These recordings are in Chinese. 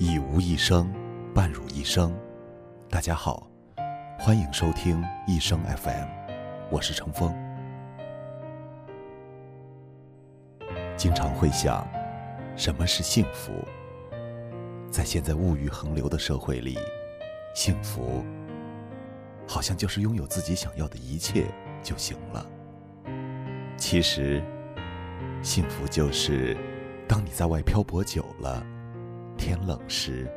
以无一生，伴汝一生。大家好，欢迎收听一生 FM，我是程峰。经常会想，什么是幸福？在现在物欲横流的社会里，幸福好像就是拥有自己想要的一切就行了。其实，幸福就是当你在外漂泊久了。天冷时，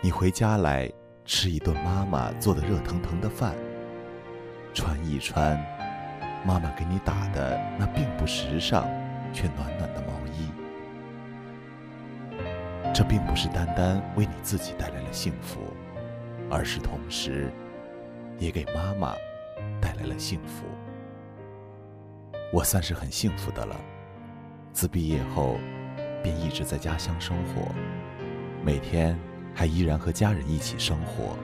你回家来吃一顿妈妈做的热腾腾的饭，穿一穿妈妈给你打的那并不时尚却暖暖的毛衣。这并不是单单为你自己带来了幸福，而是同时也给妈妈带来了幸福。我算是很幸福的了，自毕业后便一直在家乡生活。每天还依然和家人一起生活。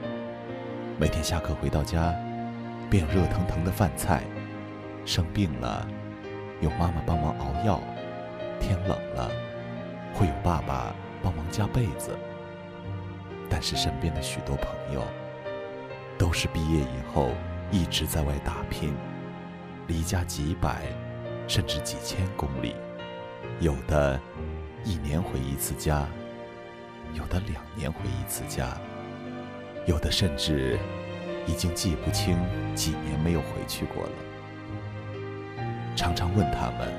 每天下课回到家，便有热腾腾的饭菜。生病了，有妈妈帮忙熬药；天冷了，会有爸爸帮忙加被子。但是身边的许多朋友，都是毕业以后一直在外打拼，离家几百，甚至几千公里，有的一年回一次家。有的两年回一次家，有的甚至已经记不清几年没有回去过了。常常问他们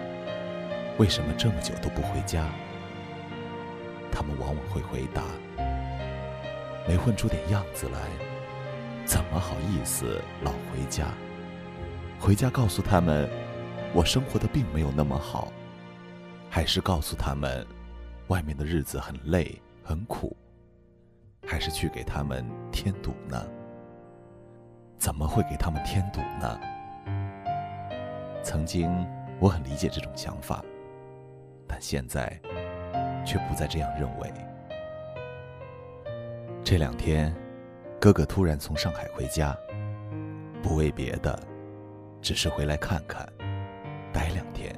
为什么这么久都不回家，他们往往会回答：没混出点样子来，怎么好意思老回家？回家告诉他们，我生活的并没有那么好，还是告诉他们，外面的日子很累。很苦，还是去给他们添堵呢？怎么会给他们添堵呢？曾经我很理解这种想法，但现在却不再这样认为。这两天，哥哥突然从上海回家，不为别的，只是回来看看，待两天。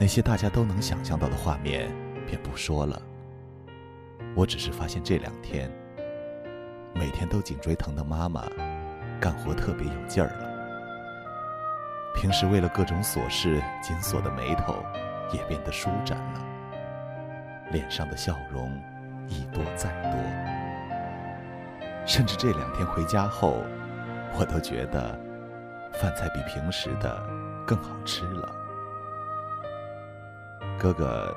那些大家都能想象到的画面。便不说了。我只是发现这两天，每天都颈椎疼的妈妈，干活特别有劲儿了。平时为了各种琐事紧锁的眉头，也变得舒展了。脸上的笑容一多再多。甚至这两天回家后，我都觉得饭菜比平时的更好吃了。哥哥。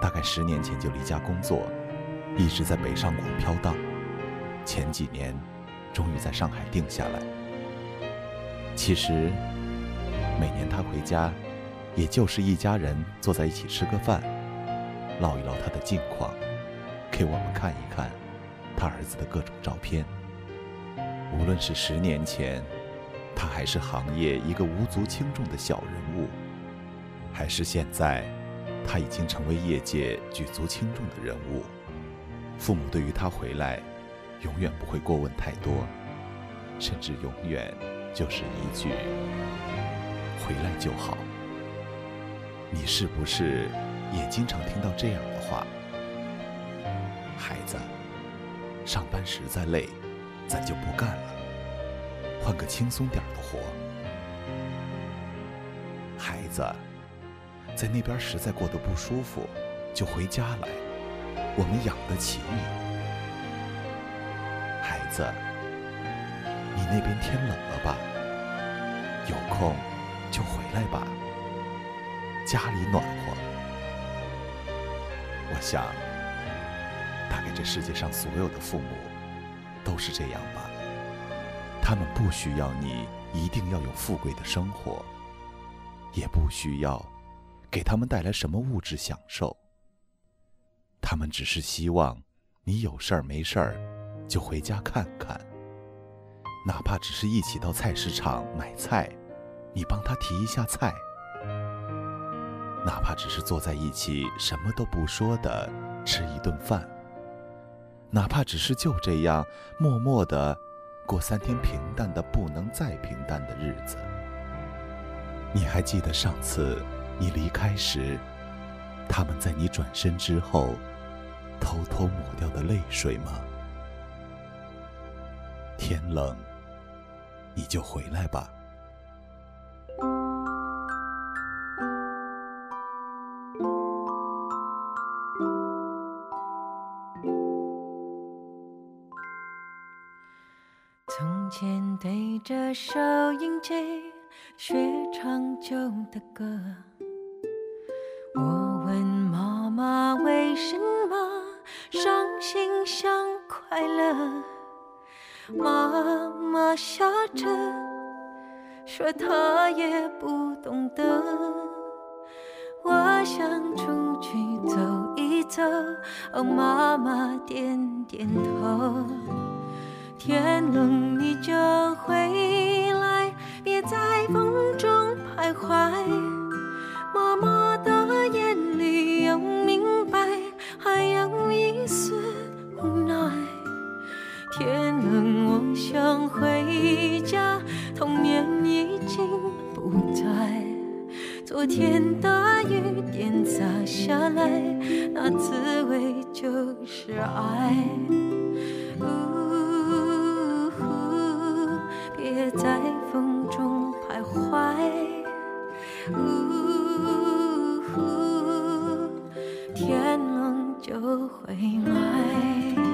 大概十年前就离家工作，一直在北上广飘荡。前几年，终于在上海定下来。其实，每年他回家，也就是一家人坐在一起吃个饭，唠一唠他的近况，给我们看一看他儿子的各种照片。无论是十年前，他还是行业一个无足轻重的小人物，还是现在。他已经成为业界举足轻重的人物，父母对于他回来，永远不会过问太多，甚至永远就是一句“回来就好”。你是不是也经常听到这样的话？孩子，上班实在累，咱就不干了，换个轻松点的活。孩子。在那边实在过得不舒服，就回家来，我们养得起你。孩子，你那边天冷了吧？有空就回来吧，家里暖和。我想，大概这世界上所有的父母都是这样吧。他们不需要你一定要有富贵的生活，也不需要。给他们带来什么物质享受？他们只是希望你有事儿没事儿就回家看看，哪怕只是一起到菜市场买菜，你帮他提一下菜；哪怕只是坐在一起什么都不说的吃一顿饭；哪怕只是就这样默默的过三天平淡的不能再平淡的日子。你还记得上次？你离开时，他们在你转身之后，偷偷抹掉的泪水吗？天冷，你就回来吧。从前对着收音机学唱旧的歌，什么伤心像快乐，妈妈笑着说她也不懂得。我想出去走一走，哦，妈妈点点头。天冷你就回来，别在风中徘徊。就是爱。呜别在风中徘徊，呜呼，天冷就会来。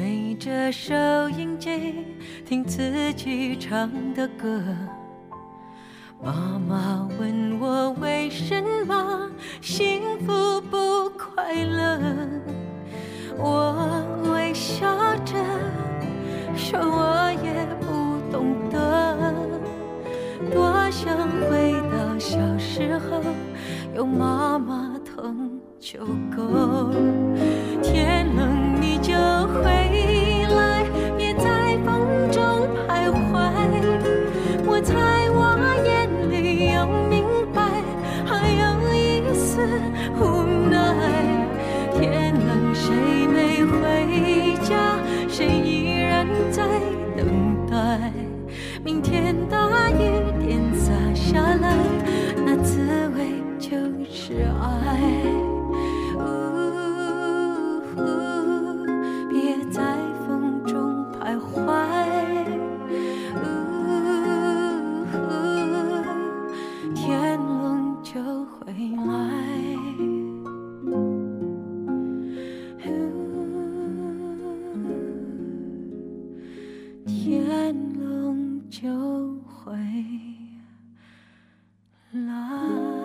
对着收音机听自己唱的歌。妈妈问我为什么幸福不快乐，我微笑着说我也不懂得，多想回到小时候，有妈妈疼就够。就会来。